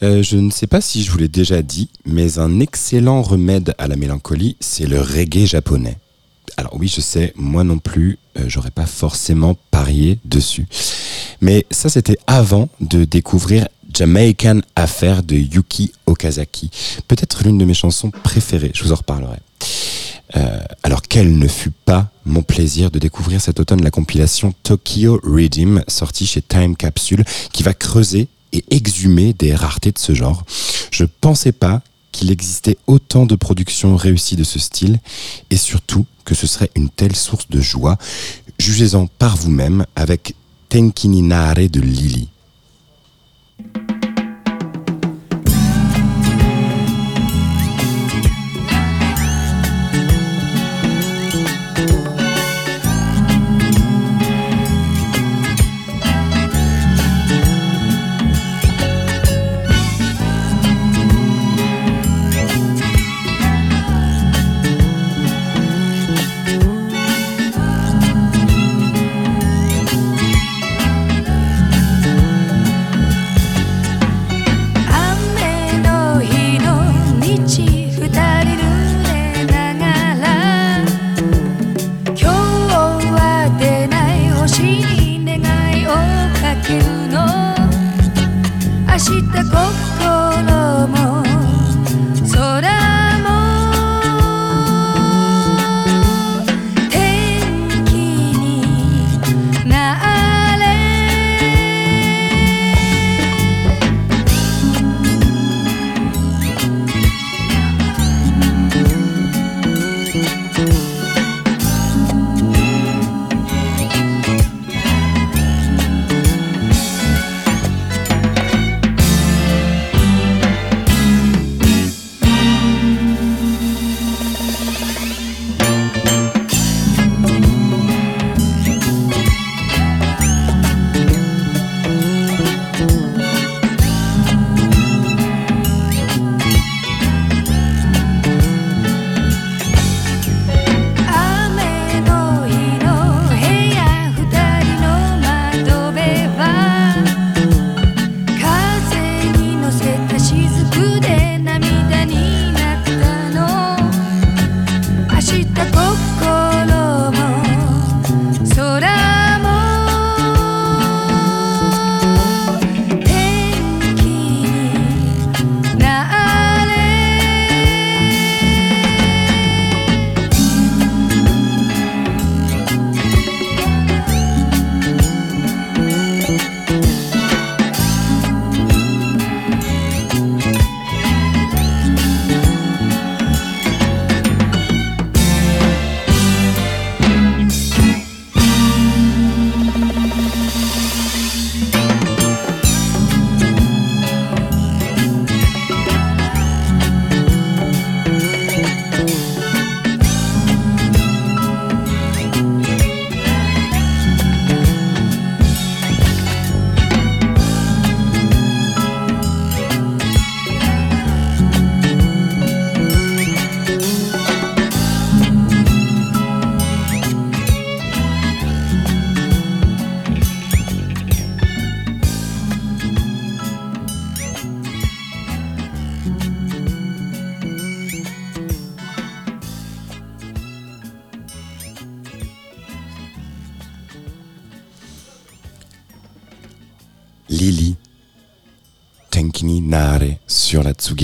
Euh, je ne sais pas si je vous l'ai déjà dit, mais un excellent remède à la mélancolie, c'est le reggae japonais. Alors oui, je sais, moi non plus, euh, j'aurais pas forcément parié dessus. Mais ça, c'était avant de découvrir Jamaican Affair de Yuki Okazaki. Peut-être l'une de mes chansons préférées, je vous en reparlerai. Euh, alors quel ne fut pas mon plaisir de découvrir cet automne la compilation Tokyo Redeem sortie chez Time Capsule qui va creuser et exhumer des raretés de ce genre. Je pensais pas qu'il existait autant de productions réussies de ce style et surtout que ce serait une telle source de joie. Jugez-en par vous-même avec Tenkini Nare de Lily.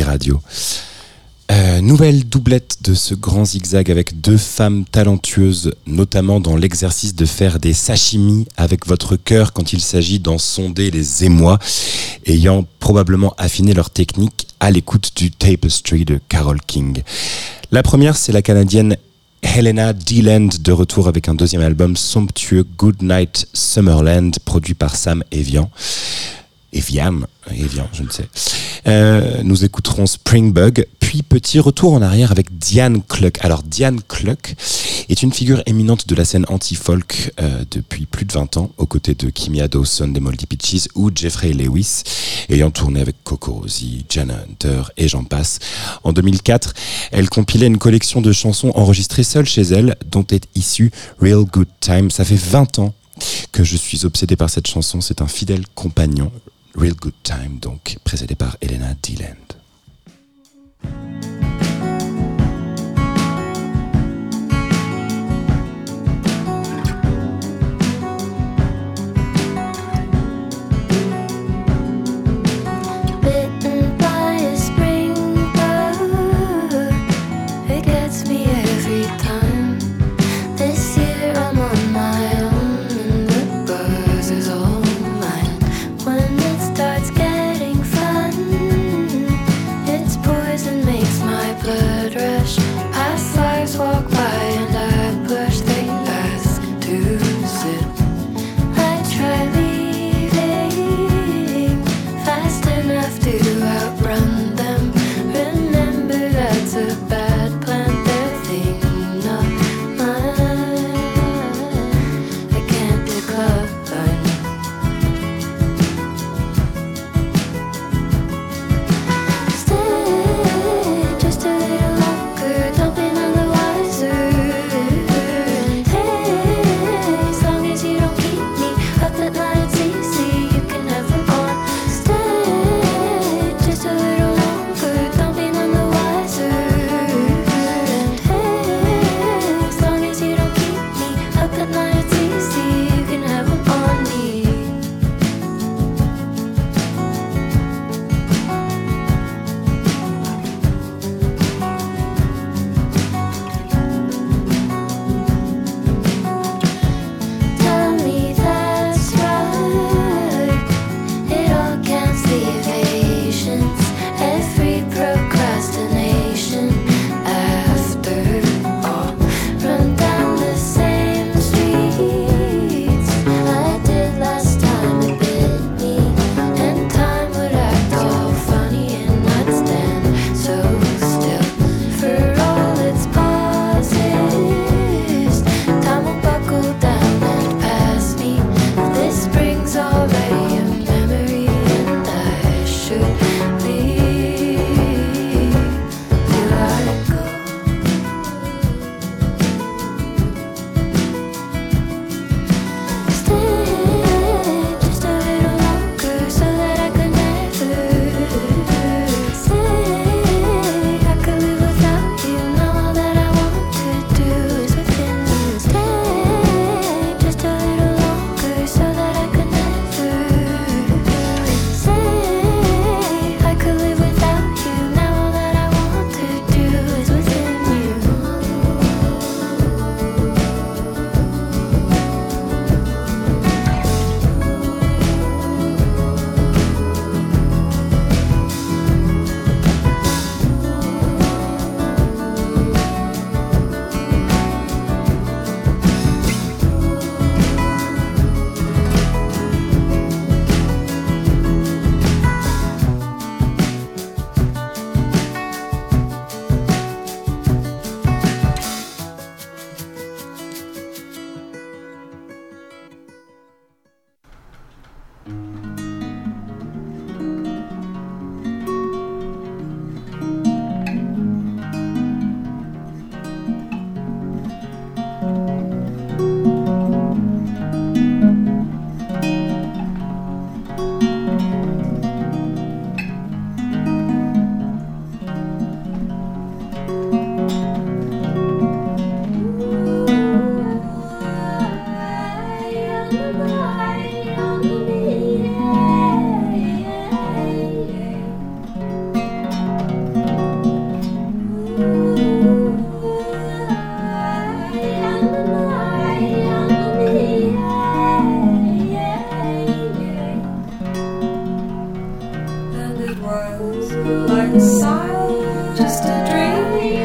Radio. Euh, nouvelle doublette de ce grand zigzag avec deux femmes talentueuses, notamment dans l'exercice de faire des sashimi avec votre cœur quand il s'agit d'en sonder les émois, ayant probablement affiné leur technique à l'écoute du Tapestry de Carol King. La première, c'est la Canadienne Helena Deland de retour avec un deuxième album somptueux Good Night Summerland produit par Sam Evian. Evian, Evian, je ne sais. Euh, nous écouterons Springbug, puis petit retour en arrière avec Diane Cluck. Alors Diane Cluck est une figure éminente de la scène anti-folk euh, depuis plus de 20 ans, aux côtés de Kimia Dawson des Moldy Peaches ou Jeffrey Lewis, ayant tourné avec Coco Rosie, Jana Hunter et j'en passe. En 2004, elle compilait une collection de chansons enregistrées seule chez elle, dont est issue Real Good Time. Ça fait 20 ans que je suis obsédé par cette chanson. C'est un fidèle compagnon. Real Good Time, donc, précédé par Elena Deland. Like like silence, just a dream.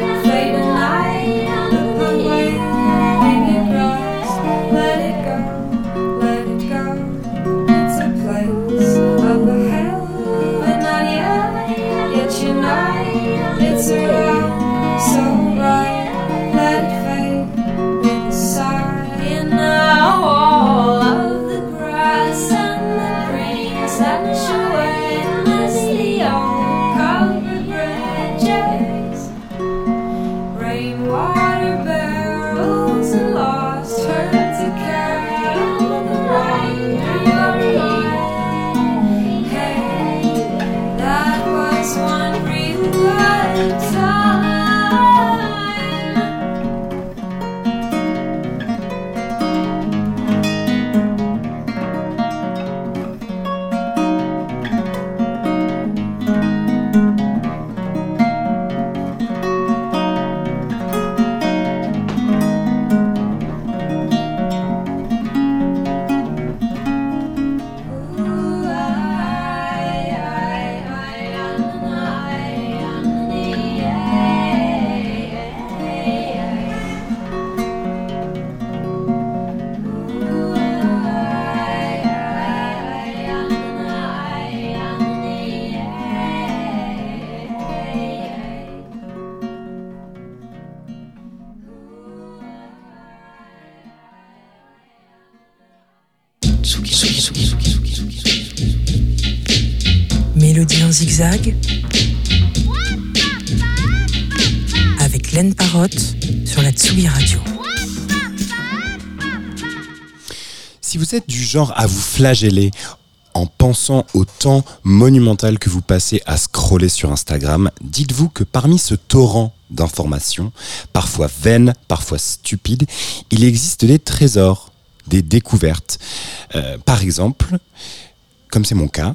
Genre à vous flageller en pensant au temps monumental que vous passez à scroller sur Instagram, dites-vous que parmi ce torrent d'informations, parfois vaines, parfois stupides, il existe des trésors, des découvertes. Euh, par exemple, comme c'est mon cas,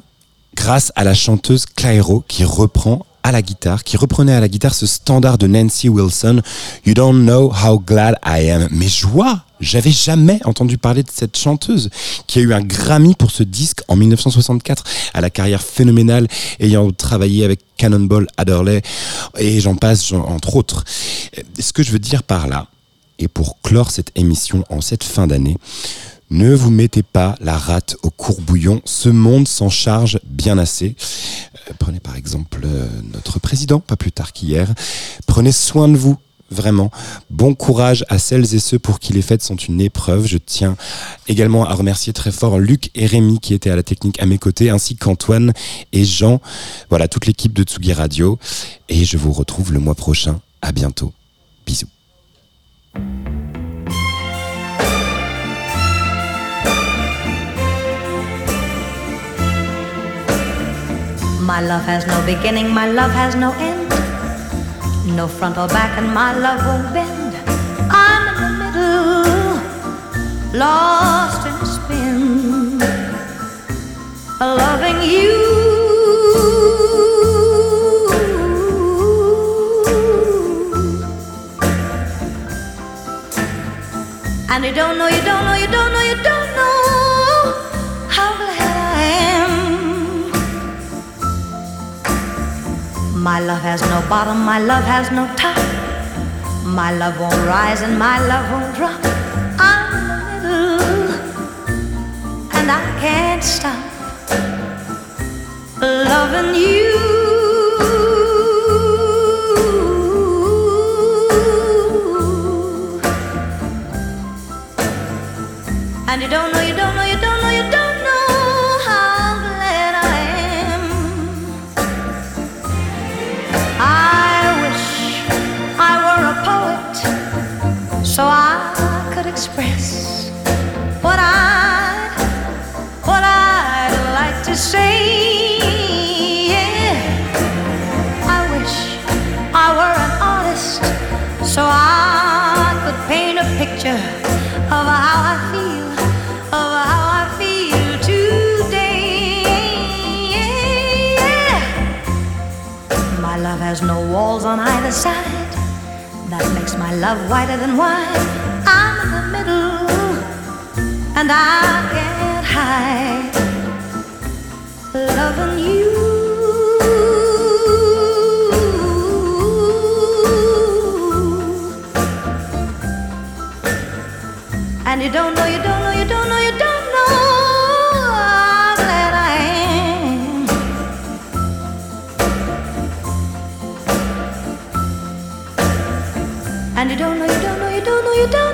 grâce à la chanteuse Clairo qui reprend à la guitare, qui reprenait à la guitare ce standard de Nancy Wilson, You don't know how glad I am. Mais joie J'avais jamais entendu parler de cette chanteuse qui a eu un Grammy pour ce disque en 1964, à la carrière phénoménale, ayant travaillé avec Cannonball Adderley et j'en passe, entre autres. Ce que je veux dire par là, et pour clore cette émission en cette fin d'année, ne vous mettez pas la rate au courbouillon, ce monde s'en charge bien assez. Euh, prenez par exemple euh, notre président, pas plus tard qu'hier. Prenez soin de vous, vraiment. Bon courage à celles et ceux pour qui les fêtes sont une épreuve. Je tiens également à remercier très fort Luc et Rémi qui étaient à la technique à mes côtés, ainsi qu'Antoine et Jean. Voilà, toute l'équipe de Tsugi Radio. Et je vous retrouve le mois prochain. À bientôt. Bisous. No front or back, and my love won't bend. I'm in the middle, lost in a spin, loving you. And you don't know, you don't know, you don't know My love has no bottom, my love has no top. My love won't rise and my love won't drop. I'm middle, and I can't stop loving you. And you don't know, you so I could express what I what I'd like to say. Yeah. I wish I were an artist so I could paint a picture of how I feel, of how I feel today. My love has no walls on either side that makes my love whiter than wine. I'm in the middle, and I can't hide loving you. And you don't know you don't. Know, you don't know, you don't know